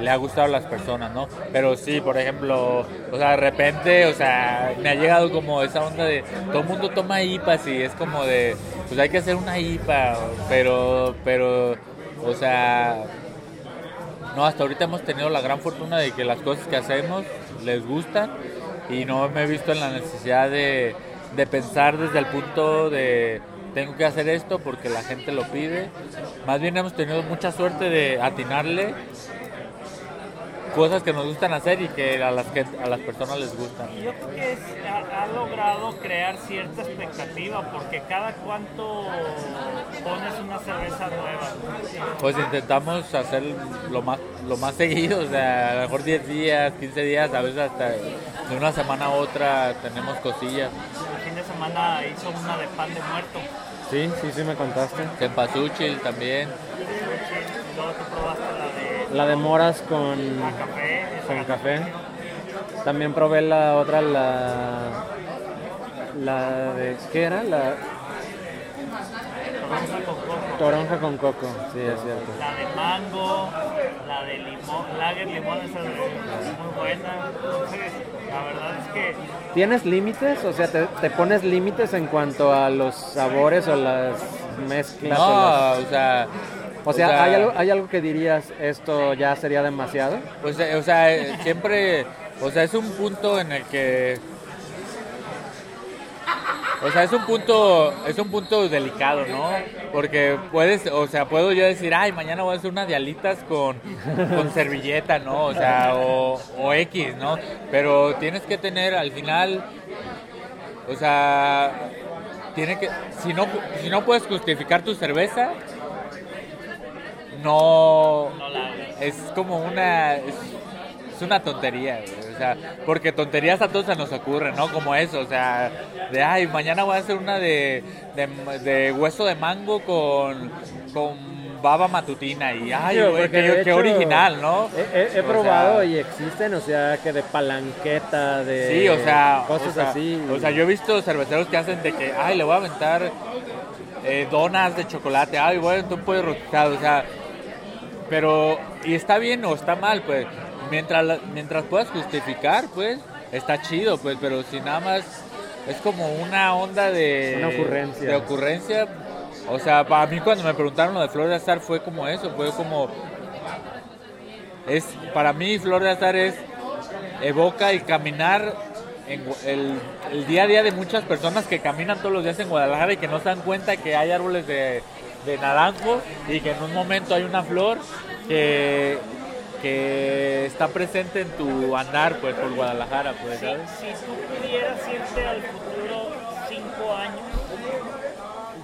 le ha gustado a las personas, ¿no? Pero sí, por ejemplo, o sea, de repente, o sea, me ha llegado como esa onda de todo el mundo toma IPAs y es como de, pues hay que hacer una IPA, pero, pero, o sea, no, hasta ahorita hemos tenido la gran fortuna de que las cosas que hacemos les gustan y no me he visto en la necesidad de, de pensar desde el punto de tengo que hacer esto porque la gente lo pide. Más bien hemos tenido mucha suerte de atinarle cosas que nos gustan hacer y que a las que a las personas les gustan. Yo creo que es, ha, ha, logrado crear cierta expectativa porque cada cuánto pones una cerveza nueva. Pues intentamos hacer lo más lo más seguido, o sea, a lo mejor 10 días, 15 días, a veces hasta de una semana a otra tenemos cosillas. El fin de semana hizo una de pan de muerto. Sí, sí, sí me contaste. Cempasúchil también. Luego tú probaste la de moras con, con café. También probé la otra, la. La de. ¿Qué era? La toronja con coco. toronja con coco. Sí, es cierto. La de mango, la de limón, lager limón, esa es muy buena. Entonces, la verdad es que ¿Tienes límites? O sea, ¿te, te pones límites en cuanto a los sabores o las mezclas? o, las- No, o sea, o sea, ¿hay, algo, ¿hay algo que dirías esto ya sería demasiado? Pues, o sea, siempre, o sea, es un punto en el que, o sea, es un punto, es un punto delicado, ¿no? Porque puedes, o sea, puedo yo decir, ay, mañana voy a hacer unas dialitas con, con servilleta, ¿no? O sea, o, o X, ¿no? Pero tienes que tener al final, o sea, tiene que, si no, si no puedes justificar tu cerveza, no, es como una es, es una tontería güey, o sea porque tonterías a todos se nos ocurren no como eso o sea de ay mañana voy a hacer una de, de, de hueso de mango con con baba matutina y ay, güey, qué, original, ¿no? He, he- he O probado sea, y existen, o sea, que de palanqueta, de Sí, o sea, cosas o sea, así. O sea, yo he visto cerveceros que hacen de que, ay, le voy a aventar eh, donas de chocolate, ay, voy a aventar un pollo rostizado, o sea, pero, y está bien o está mal, pues, mientras, mientras puedas justificar, pues, está chido, pues, pero si nada más es como una onda de... Una ocurrencia. De ocurrencia, o sea, para mí cuando me preguntaron lo de Flor de Azar fue como eso, fue como... Es, para mí Flor de Azar es evoca el caminar en el, el día a día de muchas personas que caminan todos los días en Guadalajara y que no se dan cuenta que hay árboles de, de naranjo y que en un momento hay una flor que, que está presente en tu andar pues por Guadalajara pues Si, ¿sabes? si tú pudieras irte al futuro cinco años,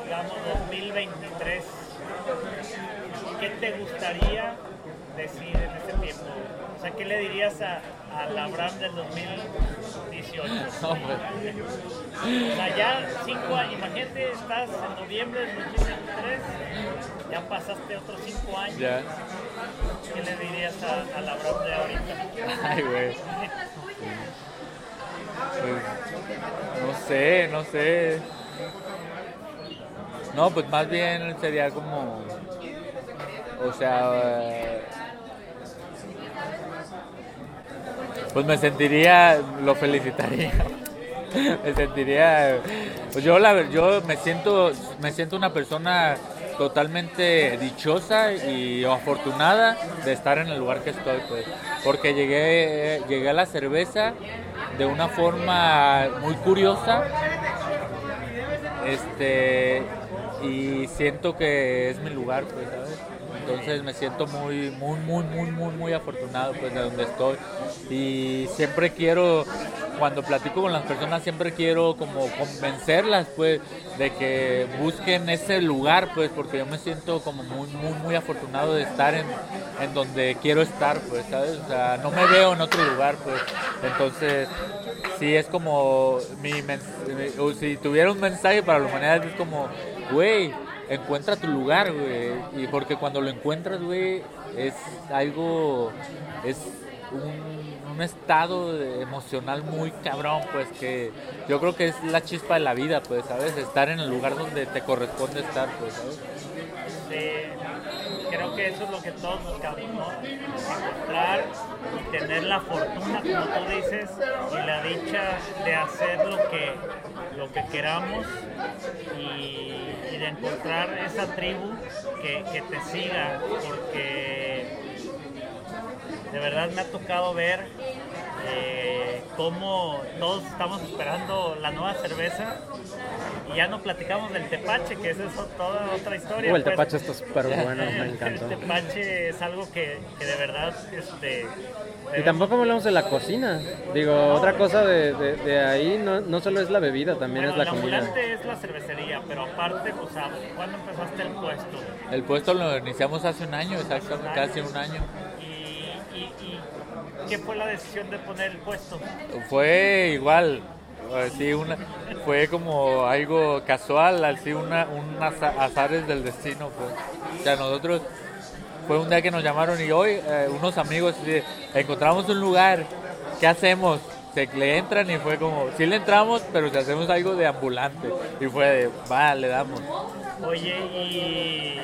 digamos 2023, ¿qué te gustaría decir en ese tiempo? O sea, ¿qué le dirías a, al Abraham del 2018? No, O sea, ya cinco años, imagínate, estás en noviembre del 2023, ya pasaste otros cinco años, ya. ¿qué le dirías a- al Abraham de ahorita? Ay, güey. Pues, no sé, no sé. No, pues más bien sería como. O sea. eh, Pues me sentiría. Lo felicitaría. Me sentiría. Pues yo, la yo me siento. Me siento una persona totalmente dichosa y afortunada de estar en el lugar que estoy, pues. Porque llegué, llegué a la cerveza de una forma muy curiosa. Este y siento que es mi lugar, pues, ¿sabes? Entonces me siento muy, muy, muy, muy, muy, muy afortunado, pues, de donde estoy. Y siempre quiero, cuando platico con las personas, siempre quiero como convencerlas, pues, de que busquen ese lugar, pues, porque yo me siento como muy, muy, muy afortunado de estar en, en donde quiero estar, pues, ¿sabes? O sea, no me veo en otro lugar, pues. Entonces, sí es como mi mi- o si tuviera un mensaje para la humanidad es como güey encuentra tu lugar güey. Y porque cuando lo encuentras güey es algo es un, estado emocional muy cabrón pues que yo creo que es la chispa de la vida pues sabes estar en el lugar donde te corresponde estar pues sabes Este, creo que eso es lo que todos buscamos, ¿no? Encontrar y tener la fortuna, como tú dices, y la dicha de hacer lo que, lo que queramos y, de encontrar esa tribu que, que te siga, porque de verdad me ha tocado ver eh, cómo todos estamos esperando la nueva cerveza y ya no platicamos del tepache, que esa es toda otra historia. Uh, el pues. tepache está súper bueno, me encantó. El tepache es algo que, que de verdad este, Y tampoco hablamos de la cocina. Digo, otra cosa de, de- de ahí no, no solo es la bebida, también bueno, es la el comida. ambulante es la cervecería, pero aparte, o sea, ¿cuándo empezaste el puesto? el puesto lo iniciamos hace un año exactamente casi un año ¿Y, y, y qué fue la decisión de poner el puesto? Fue igual, así una, fue como algo casual, así una, un aza- azares del destino, pues. O sea, nosotros fue un día que nos llamaron y hoy eh, unos amigos encontramos un lugar, ¿qué hacemos? Se le entran y fue como, sí le entramos, pero si hacemos algo de ambulante. Y fue de, va, le damos. Oye, y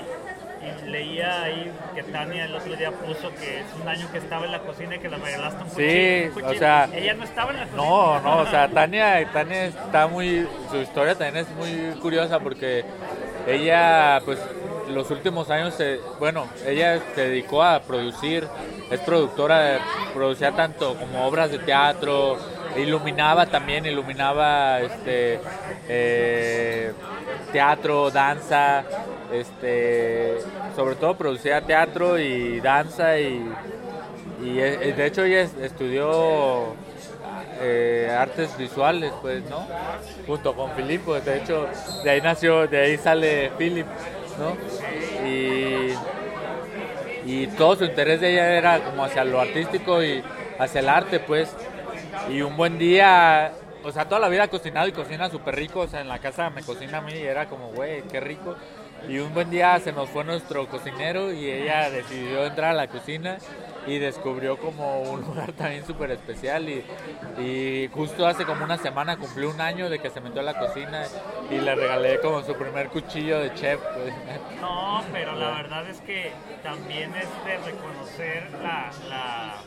leía ahí que Tania el otro día puso que es un año que estaba en la cocina y que le regalaste un Sí, cuchillo. un o sea, Ella no estaba en la cocina. No, no, o sea, Tania, Tania está muy, su historia también es muy curiosa porque ella, pues, los últimos años, se- bueno, ella se dedicó a producir, es productora, de- producía tanto como obras de teatro, iluminaba también, iluminaba, este, eh, teatro, danza, este, sobre todo producía teatro y danza y, y eh, de hecho ella es- estudió eh, artes visuales, pues, ¿no? Junto con Filipo, de hecho, de ahí nació, de ahí sale Philip, ¿no? Y, y todo su interés de ella era como hacia lo artístico y hacia el arte, pues. Y un buen día, o sea, toda la vida cocinado y cocina súper rico, o sea, en la casa me cocina a mí y era como, güey, qué rico. Y un buen día se nos fue nuestro cocinero y ella decidió entrar a la cocina y descubrió como un lugar también súper especial y, y, justo hace como una semana cumplió un año de que se metió a la cocina y le regalé como su primer cuchillo de chef. No, pero la verdad es que también es de reconocer la,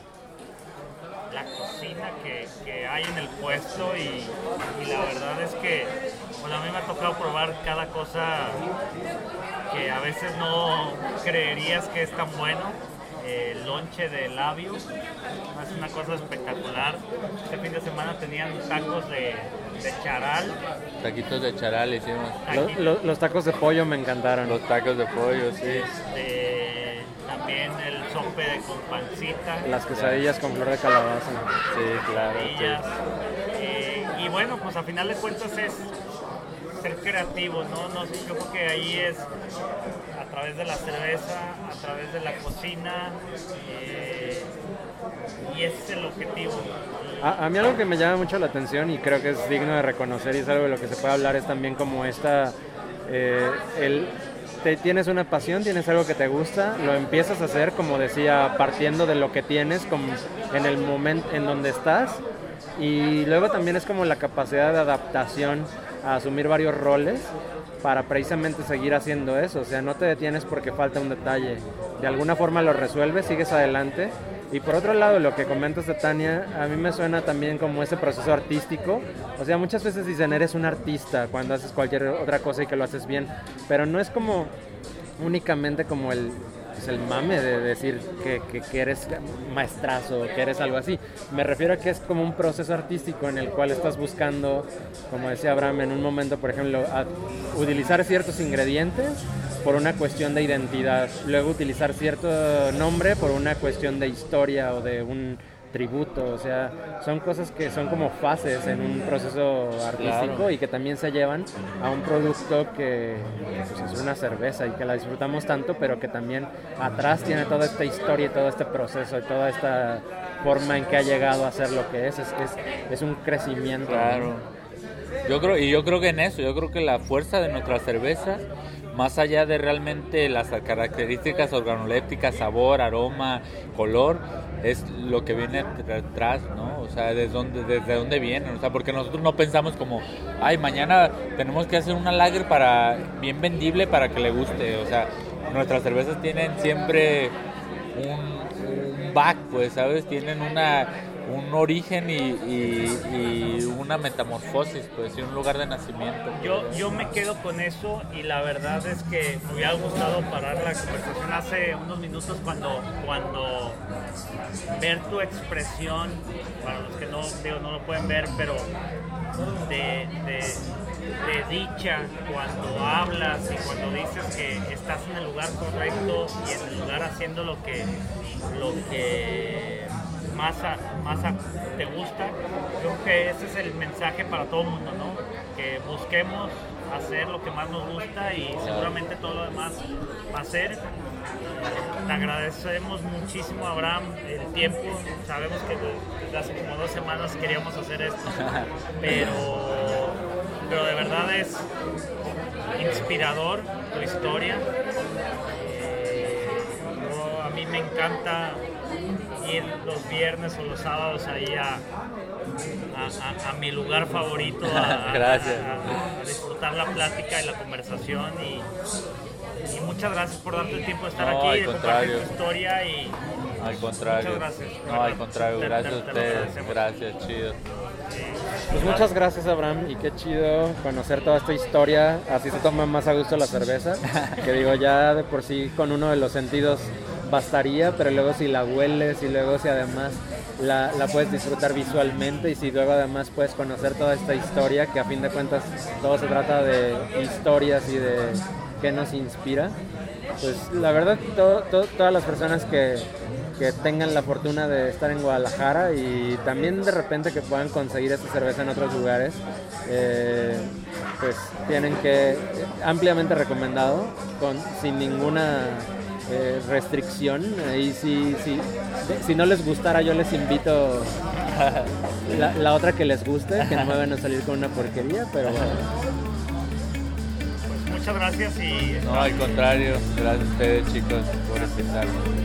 la cocina que, que, hay en el puesto y, y la verdad es que bueno, a mí me ha tocado probar cada cosa que a veces no creerías que es tan bueno el lonche de labio. Es una cosa espectacular. Este fin de semana tenían tacos de, de charal. Taquitos de charal hicimos. Los, los, los, tacos de pollo me encantaron. Los tacos de pollo, sí. Este, también el sope de con pancita. Las quesadillas con flor de calabaza. Sí, claro. Sí. Eh, y bueno, pues a final de cuentas es ser creativo, ¿no? no yo creo que ahí es a través de la cerveza, a través de la cocina, eh, y ese es el objetivo. A, a, mí algo que me llama mucho la atención y creo que es digno de reconocer y es algo de lo que se puede hablar es también como esta, eh, el, tienes una pasión, tienes algo que te gusta, lo empiezas a hacer, como decía, partiendo de lo que tienes, en el momento en donde estás, y luego también es como la capacidad de adaptación a asumir varios roles para precisamente seguir haciendo eso. O sea, no te detienes porque falta un detalle. De alguna forma lo resuelves, sigues adelante. Y por otro lado, lo que comentas de Tania, a mí me suena también como ese proceso artístico. O sea, muchas veces dicen, eres un artista cuando haces cualquier otra cosa y que lo haces bien. Pero no es como únicamente como el, pues el mame de decir que, que, que, eres maestrazo, que eres algo así. Me refiero a que es como un proceso artístico en el cual estás buscando, como decía Abraham, en un momento, por ejemplo, utilizar ciertos ingredientes por una cuestión de identidad, luego utilizar cierto nombre por una cuestión de historia o de un tributo, o sea, son cosas que son como fases en un proceso artístico claro. y que también se llevan a un producto que pues, es una cerveza y que la disfrutamos tanto, pero que también atrás tiene toda esta historia y todo este proceso y toda esta forma en que ha llegado a ser lo que es, es, es, es un crecimiento. Claro. Yo creo, y yo creo que en eso, yo creo que la fuerza de nuestra cerveza más allá de realmente las características organolépticas, sabor, aroma, color, es lo que viene detrás, ¿no? O sea, desde dónde, desde dónde vienen, o sea, porque nosotros no pensamos como, ay, mañana tenemos que hacer una lager para bien vendible para que le guste, o sea, nuestras cervezas tienen siempre un, un back, pues, ¿sabes? Tienen una un origen y, una metamorfosis, pues, y un lugar de nacimiento. Yo, yo me quedo con eso y la verdad es que me hubiera gustado parar la conversación hace unos minutos cuando, cuando ver tu expresión, para los que no, digo, no lo pueden ver, pero de, de, de dicha cuando hablas y cuando dices que estás en el lugar correcto y en el lugar haciendo lo que, lo que más, a, más a, te gusta. Creo que ese es el mensaje para todo el mundo, ¿no? Que busquemos hacer lo que más nos gusta y seguramente todo lo demás va a ser. Te agradecemos muchísimo, Abraham, el tiempo. Sabemos que desde hace como dos semanas queríamos hacer esto, pero, pero de verdad es inspirador tu historia. Eh, yo, a mí me encanta ir los viernes o los sábados ahí a, a, a, a mi lugar favorito a, a, disfrutar la plática y la conversación y, y, muchas gracias por darte el tiempo de estar no, aquí, de compartir tu historia y al contrario. muchas gracias. No, al contrario, gracias a ustedes, gracias, chido. Pues muchas gracias Abraham y qué chido conocer toda esta historia, así se toma más a gusto la cerveza, que digo ya de por sí con uno de los sentidos bastaría, pero luego si la hueles y luego si además la, puedes disfrutar visualmente y si luego además puedes conocer toda esta historia, que a fin de cuentas todo se trata de historias y de qué nos inspira, pues la verdad to- to- todas las personas que, que tengan la fortuna de estar en Guadalajara y también de repente que puedan conseguir esta cerveza en otros lugares, eh, pues tienen que, ampliamente recomendado, con, sin ninguna eh, restricción. Y si, si, si no les gustara, yo les invito la, la otra que les guste, que no me van a salir con una porquería, pero bueno. Pues muchas gracias y... No, al contrario, gracias a ustedes chicos por invitarme.